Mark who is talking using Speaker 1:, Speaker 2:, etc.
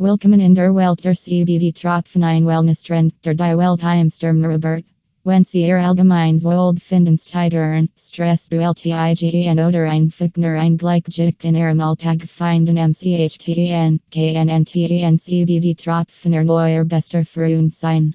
Speaker 1: Willkommen in der Welt der CBD Tropfen ein Wellness-Trend der Die Welt Heimsturm Robert. Wenn Sie Ihr allgemeins Wohlbefinden steigern, Stress BLTIGEN oder einfach ein Gleichgewicht in Ihrem Alltag finden MCHTEN, KNNTEN CBD Tropfen Erneuer bester Freund sein.